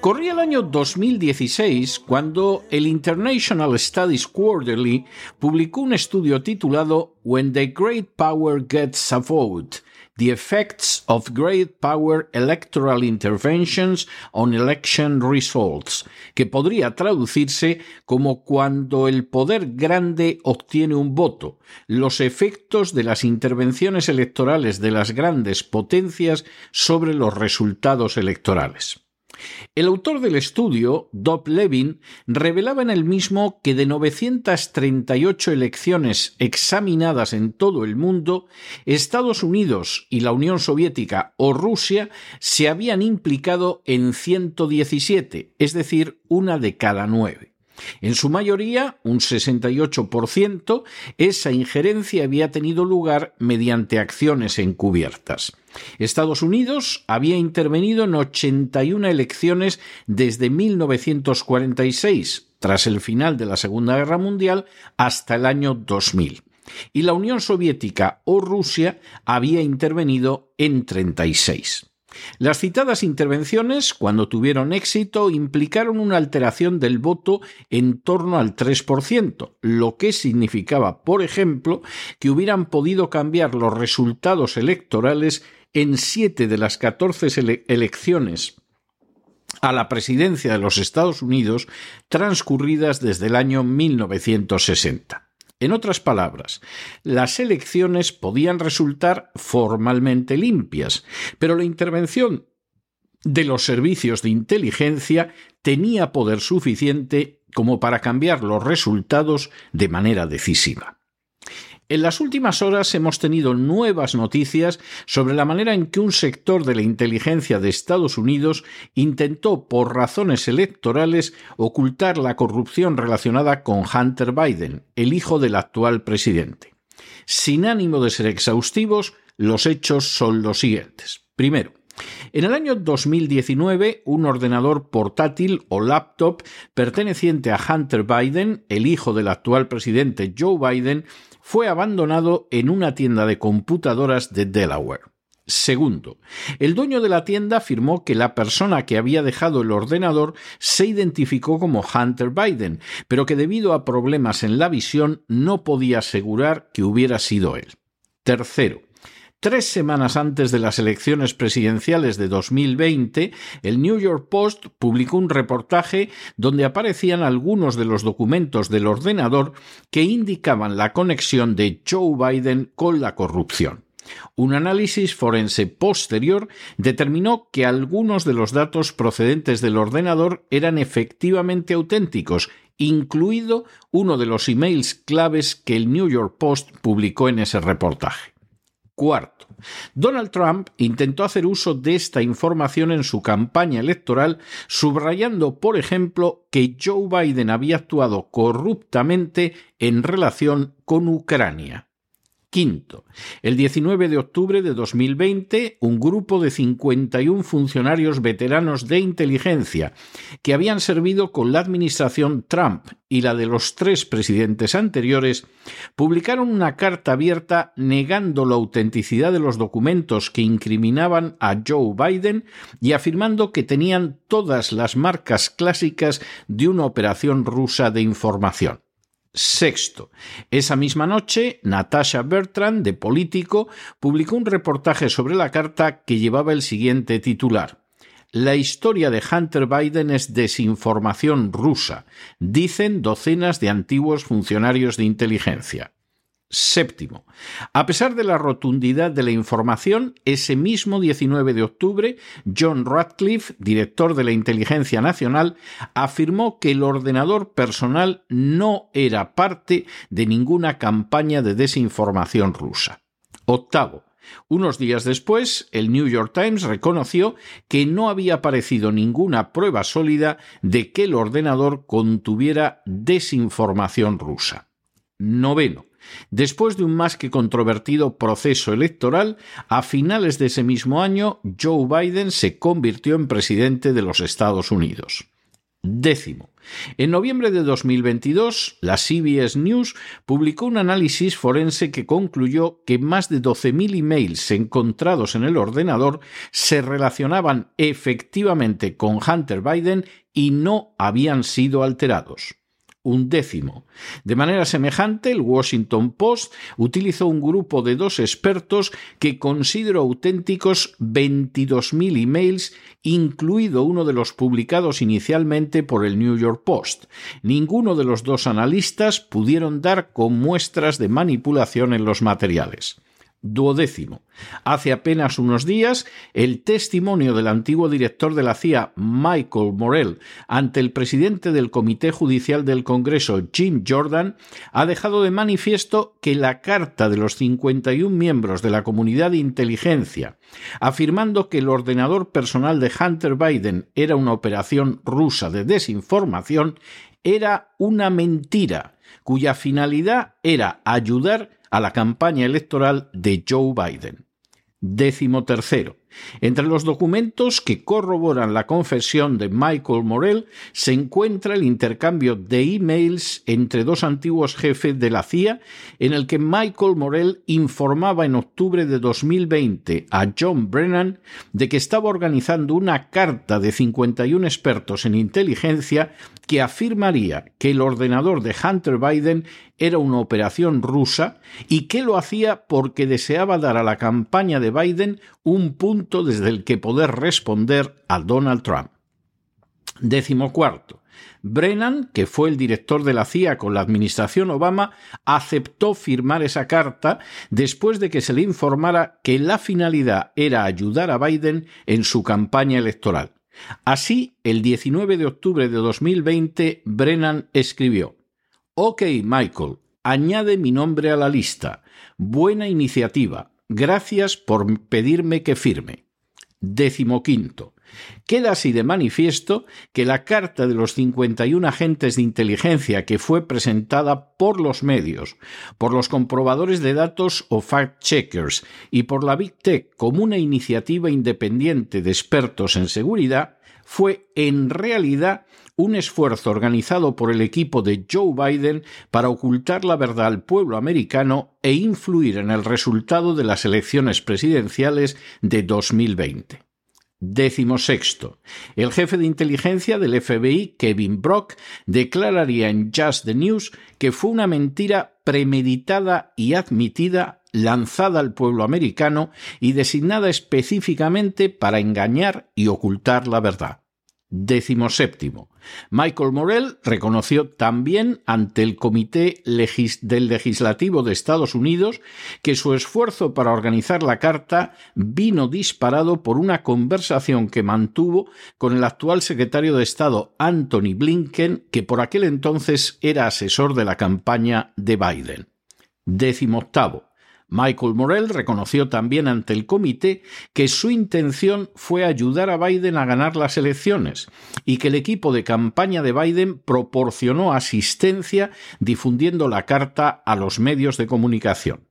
Corría el año 2016 cuando el International Studies Quarterly publicó un estudio titulado When the Great Power Gets a Vote, The Effects of Great Power Electoral Interventions on Election Results, que podría traducirse como cuando el poder grande obtiene un voto, los efectos de las intervenciones electorales de las grandes potencias sobre los resultados electorales. El autor del estudio, Dob Levin, revelaba en el mismo que de 938 elecciones examinadas en todo el mundo, Estados Unidos y la Unión Soviética o Rusia se habían implicado en 117, es decir, una de cada nueve. En su mayoría, un 68%, esa injerencia había tenido lugar mediante acciones encubiertas. Estados Unidos había intervenido en 81 elecciones desde 1946, tras el final de la Segunda Guerra Mundial, hasta el año 2000. Y la Unión Soviética o Rusia había intervenido en 36. Las citadas intervenciones, cuando tuvieron éxito, implicaron una alteración del voto en torno al 3%, lo que significaba, por ejemplo, que hubieran podido cambiar los resultados electorales en siete de las 14 elecciones a la presidencia de los Estados Unidos transcurridas desde el año 1960. En otras palabras, las elecciones podían resultar formalmente limpias, pero la intervención de los servicios de inteligencia tenía poder suficiente como para cambiar los resultados de manera decisiva. En las últimas horas hemos tenido nuevas noticias sobre la manera en que un sector de la inteligencia de Estados Unidos intentó, por razones electorales, ocultar la corrupción relacionada con Hunter Biden, el hijo del actual presidente. Sin ánimo de ser exhaustivos, los hechos son los siguientes. Primero, en el año 2019, un ordenador portátil o laptop perteneciente a Hunter Biden, el hijo del actual presidente Joe Biden, fue abandonado en una tienda de computadoras de Delaware. Segundo, el dueño de la tienda afirmó que la persona que había dejado el ordenador se identificó como Hunter Biden, pero que debido a problemas en la visión no podía asegurar que hubiera sido él. Tercero, Tres semanas antes de las elecciones presidenciales de 2020, el New York Post publicó un reportaje donde aparecían algunos de los documentos del ordenador que indicaban la conexión de Joe Biden con la corrupción. Un análisis forense posterior determinó que algunos de los datos procedentes del ordenador eran efectivamente auténticos, incluido uno de los emails claves que el New York Post publicó en ese reportaje. Cuarto, Donald Trump intentó hacer uso de esta información en su campaña electoral, subrayando, por ejemplo, que Joe Biden había actuado corruptamente en relación con Ucrania. Quinto, el 19 de octubre de 2020, un grupo de 51 funcionarios veteranos de inteligencia que habían servido con la administración Trump y la de los tres presidentes anteriores publicaron una carta abierta negando la autenticidad de los documentos que incriminaban a Joe Biden y afirmando que tenían todas las marcas clásicas de una operación rusa de información. Sexto. Esa misma noche, Natasha Bertrand, de Político, publicó un reportaje sobre la carta que llevaba el siguiente titular. La historia de Hunter Biden es desinformación rusa, dicen docenas de antiguos funcionarios de inteligencia. Séptimo. A pesar de la rotundidad de la información, ese mismo 19 de octubre, John Radcliffe, director de la Inteligencia Nacional, afirmó que el ordenador personal no era parte de ninguna campaña de desinformación rusa. Octavo. Unos días después, el New York Times reconoció que no había aparecido ninguna prueba sólida de que el ordenador contuviera desinformación rusa. Noveno. Después de un más que controvertido proceso electoral, a finales de ese mismo año, Joe Biden se convirtió en presidente de los Estados Unidos. Décimo. En noviembre de 2022, la CBS News publicó un análisis forense que concluyó que más de 12.000 emails encontrados en el ordenador se relacionaban efectivamente con Hunter Biden y no habían sido alterados un décimo. De manera semejante, el Washington Post utilizó un grupo de dos expertos que consideró auténticos 22.000 emails, incluido uno de los publicados inicialmente por el New York Post. Ninguno de los dos analistas pudieron dar con muestras de manipulación en los materiales. Duodécimo. Hace apenas unos días, el testimonio del antiguo director de la CIA, Michael Morell, ante el presidente del Comité Judicial del Congreso, Jim Jordan, ha dejado de manifiesto que la carta de los 51 miembros de la comunidad de inteligencia, afirmando que el ordenador personal de Hunter Biden era una operación rusa de desinformación, era una mentira, cuya finalidad era ayudar a la campaña electoral de Joe Biden. Décimo tercero. Entre los documentos que corroboran la confesión de Michael Morell se encuentra el intercambio de emails entre dos antiguos jefes de la CIA en el que Michael Morell informaba en octubre de 2020 a John Brennan de que estaba organizando una carta de 51 expertos en inteligencia que afirmaría que el ordenador de Hunter Biden era una operación rusa y que lo hacía porque deseaba dar a la campaña de Biden un punto desde el que poder responder a Donald Trump. Décimo cuarto. Brennan, que fue el director de la CIA con la administración Obama, aceptó firmar esa carta después de que se le informara que la finalidad era ayudar a Biden en su campaña electoral. Así, el 19 de octubre de 2020, Brennan escribió Ok, Michael, añade mi nombre a la lista. Buena iniciativa. Gracias por pedirme que firme. Décimo quinto. Queda así de manifiesto que la carta de los 51 agentes de inteligencia que fue presentada por los medios, por los comprobadores de datos o fact-checkers y por la Big Tech como una iniciativa independiente de expertos en seguridad fue en realidad un esfuerzo organizado por el equipo de Joe Biden para ocultar la verdad al pueblo americano e influir en el resultado de las elecciones presidenciales de 2020. Décimo sexto. El jefe de inteligencia del FBI, Kevin Brock, declararía en Just the News que fue una mentira premeditada y admitida lanzada al pueblo americano y designada específicamente para engañar y ocultar la verdad. Décimo séptimo. Michael Morell reconoció también ante el Comité del Legislativo de Estados Unidos que su esfuerzo para organizar la carta vino disparado por una conversación que mantuvo con el actual secretario de Estado Anthony Blinken, que por aquel entonces era asesor de la campaña de Biden. Décimo octavo. Michael Morell reconoció también ante el comité que su intención fue ayudar a Biden a ganar las elecciones y que el equipo de campaña de Biden proporcionó asistencia difundiendo la carta a los medios de comunicación.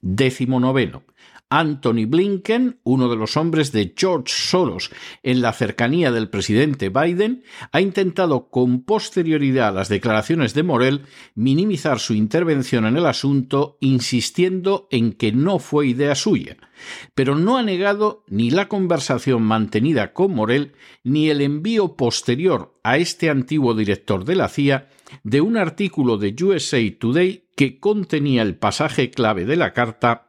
Décimo noveno. Anthony Blinken, uno de los hombres de George Soros en la cercanía del presidente Biden, ha intentado con posterioridad a las declaraciones de Morel minimizar su intervención en el asunto, insistiendo en que no fue idea suya, pero no ha negado ni la conversación mantenida con Morel ni el envío posterior a este antiguo director de la CIA de un artículo de USA Today que contenía el pasaje clave de la carta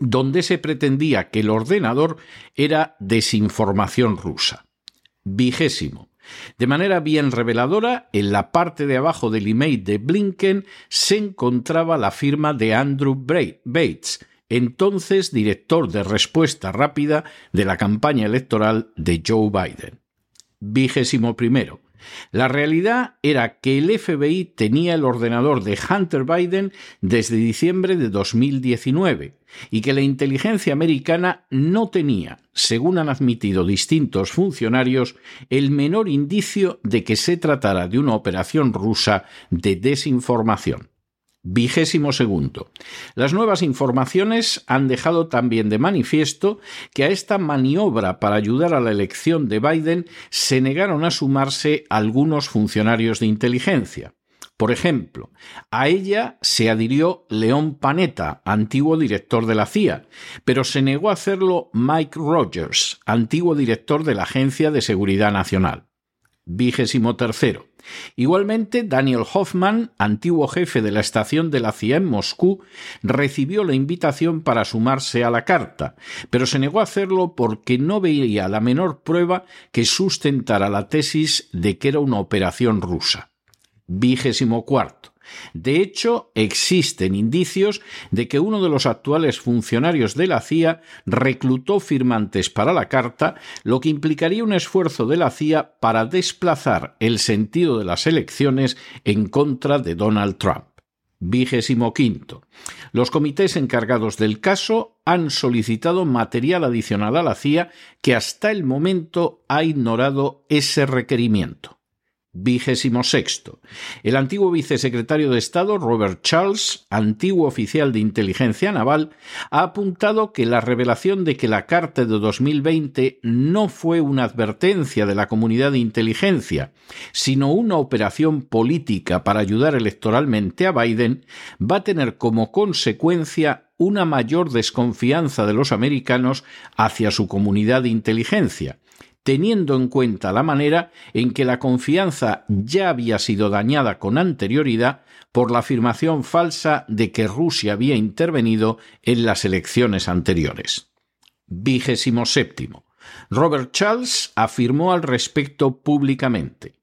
donde se pretendía que el ordenador era desinformación rusa. Vigésimo. De manera bien reveladora, en la parte de abajo del email de Blinken se encontraba la firma de Andrew Bates, entonces director de respuesta rápida de la campaña electoral de Joe Biden. Vigésimo primero. La realidad era que el FBI tenía el ordenador de Hunter Biden desde diciembre de 2019 y que la inteligencia americana no tenía, según han admitido distintos funcionarios, el menor indicio de que se tratara de una operación rusa de desinformación. Vigésimo segundo. Las nuevas informaciones han dejado también de manifiesto que a esta maniobra para ayudar a la elección de Biden se negaron a sumarse algunos funcionarios de inteligencia. Por ejemplo, a ella se adhirió León Panetta, antiguo director de la CIA, pero se negó a hacerlo Mike Rogers, antiguo director de la Agencia de Seguridad Nacional. Vigésimo tercero. Igualmente, Daniel Hoffman, antiguo jefe de la estación de la CIA en Moscú, recibió la invitación para sumarse a la carta, pero se negó a hacerlo porque no veía la menor prueba que sustentara la tesis de que era una operación rusa. Vigésimo cuarto. De hecho, existen indicios de que uno de los actuales funcionarios de la CIA reclutó firmantes para la carta, lo que implicaría un esfuerzo de la CIA para desplazar el sentido de las elecciones en contra de Donald Trump. Vigésimo quinto. Los comités encargados del caso han solicitado material adicional a la CIA que hasta el momento ha ignorado ese requerimiento. Vigésimo sexto. El antiguo vicesecretario de Estado, Robert Charles, antiguo oficial de inteligencia naval, ha apuntado que la revelación de que la Carta de 2020 no fue una advertencia de la comunidad de inteligencia, sino una operación política para ayudar electoralmente a Biden, va a tener como consecuencia una mayor desconfianza de los americanos hacia su comunidad de inteligencia, teniendo en cuenta la manera en que la confianza ya había sido dañada con anterioridad por la afirmación falsa de que Rusia había intervenido en las elecciones anteriores. Vigésimo séptimo. Robert Charles afirmó al respecto públicamente.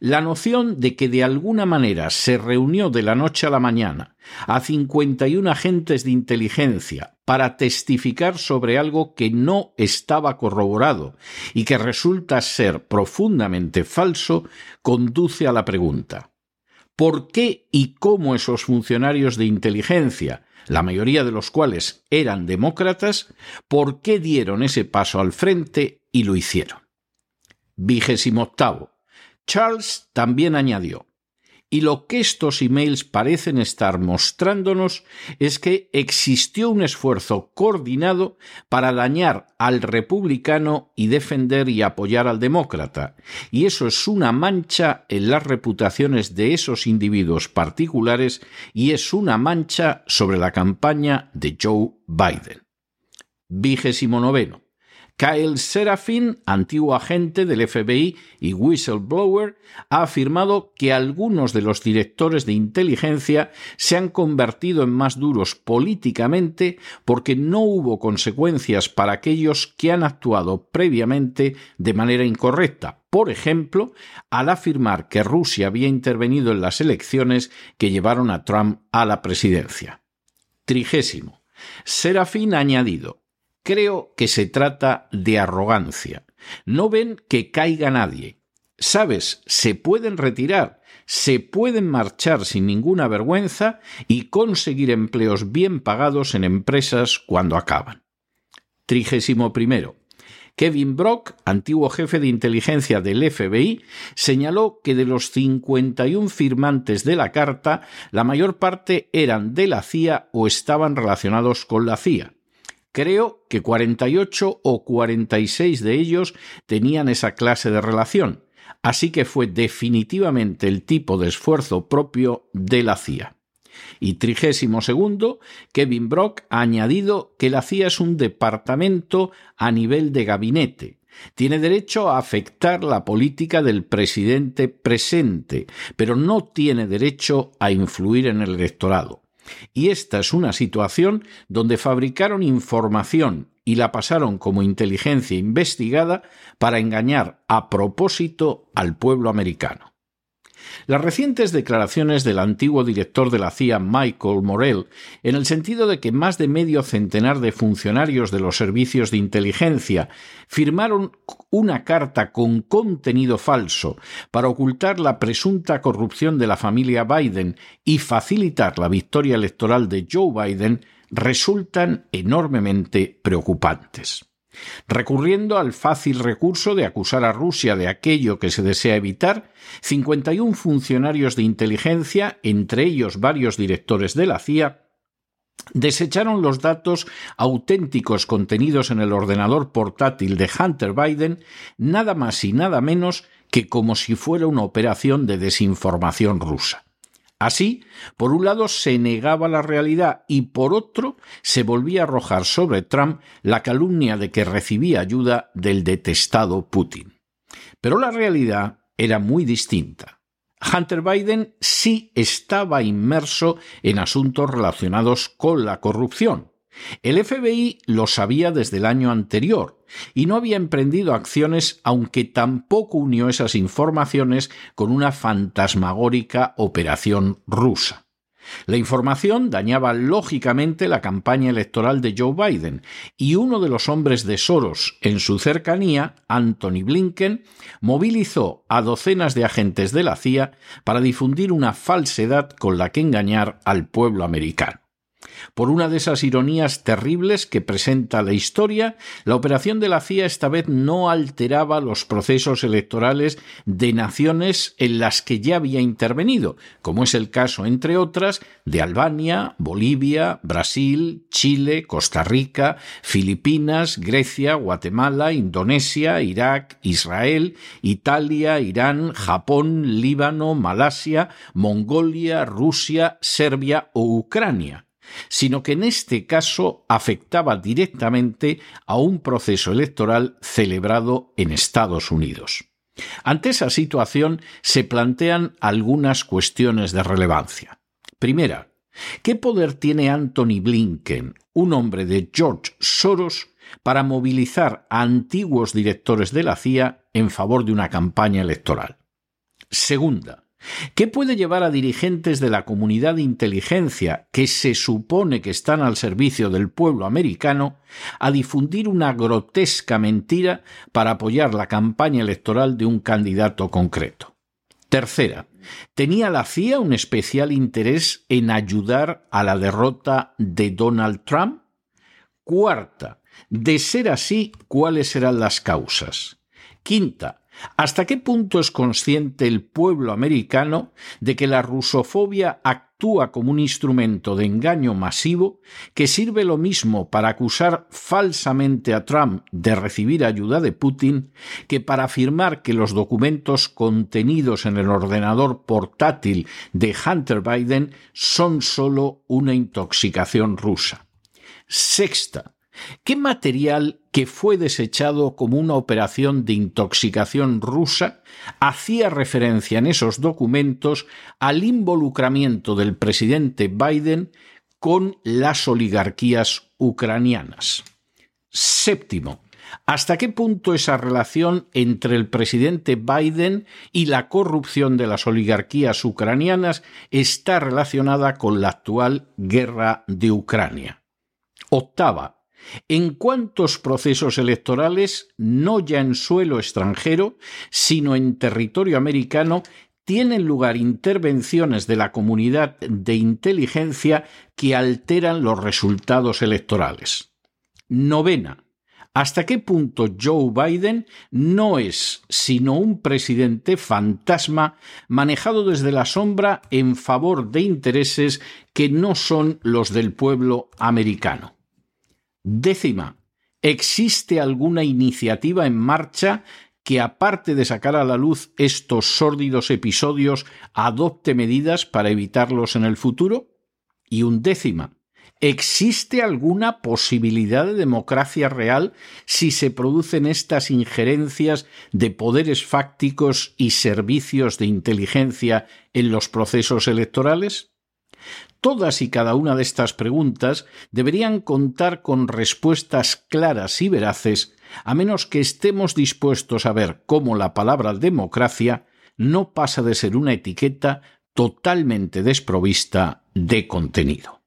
La noción de que de alguna manera se reunió de la noche a la mañana a 51 agentes de inteligencia para testificar sobre algo que no estaba corroborado y que resulta ser profundamente falso conduce a la pregunta ¿por qué y cómo esos funcionarios de inteligencia, la mayoría de los cuales eran demócratas, por qué dieron ese paso al frente y lo hicieron? Vigésimo octavo. Charles también añadió, y lo que estos emails parecen estar mostrándonos es que existió un esfuerzo coordinado para dañar al republicano y defender y apoyar al demócrata, y eso es una mancha en las reputaciones de esos individuos particulares y es una mancha sobre la campaña de Joe Biden. Vigésimo noveno. Kyle Serafin, antiguo agente del FBI y whistleblower, ha afirmado que algunos de los directores de inteligencia se han convertido en más duros políticamente porque no hubo consecuencias para aquellos que han actuado previamente de manera incorrecta, por ejemplo, al afirmar que Rusia había intervenido en las elecciones que llevaron a Trump a la presidencia. Trigésimo. Serafín ha añadido Creo que se trata de arrogancia. No ven que caiga nadie. Sabes, se pueden retirar, se pueden marchar sin ninguna vergüenza y conseguir empleos bien pagados en empresas cuando acaban. Trigésimo primero. Kevin Brock, antiguo jefe de inteligencia del FBI, señaló que de los 51 firmantes de la carta, la mayor parte eran de la CIA o estaban relacionados con la CIA. Creo que 48 o 46 de ellos tenían esa clase de relación, así que fue definitivamente el tipo de esfuerzo propio de la CIA. Y trigésimo segundo, Kevin Brock ha añadido que la CIA es un departamento a nivel de gabinete. Tiene derecho a afectar la política del presidente presente, pero no tiene derecho a influir en el electorado. Y esta es una situación donde fabricaron información y la pasaron como inteligencia investigada para engañar a propósito al pueblo americano. Las recientes declaraciones del antiguo director de la CIA, Michael Morell, en el sentido de que más de medio centenar de funcionarios de los servicios de inteligencia firmaron una carta con contenido falso para ocultar la presunta corrupción de la familia Biden y facilitar la victoria electoral de Joe Biden, resultan enormemente preocupantes recurriendo al fácil recurso de acusar a Rusia de aquello que se desea evitar, 51 funcionarios de inteligencia, entre ellos varios directores de la CIA, desecharon los datos auténticos contenidos en el ordenador portátil de Hunter Biden nada más y nada menos que como si fuera una operación de desinformación rusa. Así, por un lado se negaba la realidad y por otro se volvía a arrojar sobre Trump la calumnia de que recibía ayuda del detestado Putin. Pero la realidad era muy distinta. Hunter Biden sí estaba inmerso en asuntos relacionados con la corrupción, el FBI lo sabía desde el año anterior y no había emprendido acciones aunque tampoco unió esas informaciones con una fantasmagórica operación rusa. La información dañaba lógicamente la campaña electoral de Joe Biden y uno de los hombres de Soros en su cercanía, Anthony Blinken, movilizó a docenas de agentes de la CIA para difundir una falsedad con la que engañar al pueblo americano. Por una de esas ironías terribles que presenta la historia, la operación de la CIA esta vez no alteraba los procesos electorales de naciones en las que ya había intervenido, como es el caso, entre otras, de Albania, Bolivia, Brasil, Chile, Costa Rica, Filipinas, Grecia, Guatemala, Indonesia, Irak, Israel, Italia, Irán, Japón, Líbano, Malasia, Mongolia, Rusia, Serbia o Ucrania sino que en este caso afectaba directamente a un proceso electoral celebrado en Estados Unidos. Ante esa situación se plantean algunas cuestiones de relevancia. Primera, ¿qué poder tiene Anthony Blinken, un hombre de George Soros, para movilizar a antiguos directores de la CIA en favor de una campaña electoral? Segunda, ¿Qué puede llevar a dirigentes de la comunidad de inteligencia, que se supone que están al servicio del pueblo americano, a difundir una grotesca mentira para apoyar la campaña electoral de un candidato concreto? Tercera, ¿tenía la CIA un especial interés en ayudar a la derrota de Donald Trump? Cuarta, de ser así, ¿cuáles serán las causas? Quinta, ¿Hasta qué punto es consciente el pueblo americano de que la rusofobia actúa como un instrumento de engaño masivo que sirve lo mismo para acusar falsamente a Trump de recibir ayuda de Putin que para afirmar que los documentos contenidos en el ordenador portátil de Hunter Biden son solo una intoxicación rusa? Sexta, ¿Qué material que fue desechado como una operación de intoxicación rusa hacía referencia en esos documentos al involucramiento del presidente Biden con las oligarquías ucranianas? Séptimo, ¿Hasta qué punto esa relación entre el presidente Biden y la corrupción de las oligarquías ucranianas está relacionada con la actual guerra de Ucrania? Octava, en cuántos procesos electorales, no ya en suelo extranjero, sino en territorio americano, tienen lugar intervenciones de la comunidad de inteligencia que alteran los resultados electorales. Novena. hasta qué punto Joe Biden no es sino un presidente fantasma manejado desde la sombra en favor de intereses que no son los del pueblo americano. Décima, ¿existe alguna iniciativa en marcha que, aparte de sacar a la luz estos sórdidos episodios, adopte medidas para evitarlos en el futuro? Y undécima, ¿Existe alguna posibilidad de democracia real si se producen estas injerencias de poderes fácticos y servicios de inteligencia en los procesos electorales? Todas y cada una de estas preguntas deberían contar con respuestas claras y veraces, a menos que estemos dispuestos a ver cómo la palabra democracia no pasa de ser una etiqueta totalmente desprovista de contenido.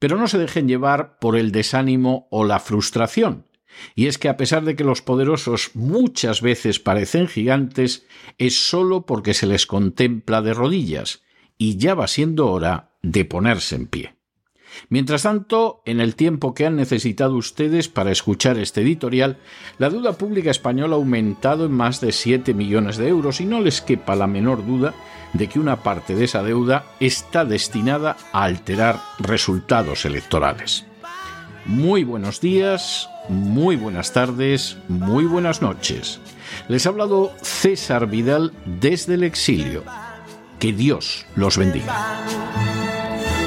Pero no se dejen llevar por el desánimo o la frustración. Y es que a pesar de que los poderosos muchas veces parecen gigantes, es sólo porque se les contempla de rodillas, y ya va siendo hora de ponerse en pie. Mientras tanto, en el tiempo que han necesitado ustedes para escuchar este editorial, la deuda pública española ha aumentado en más de 7 millones de euros y no les quepa la menor duda de que una parte de esa deuda está destinada a alterar resultados electorales. Muy buenos días, muy buenas tardes, muy buenas noches. Les ha hablado César Vidal desde el exilio. Que Dios los bendiga.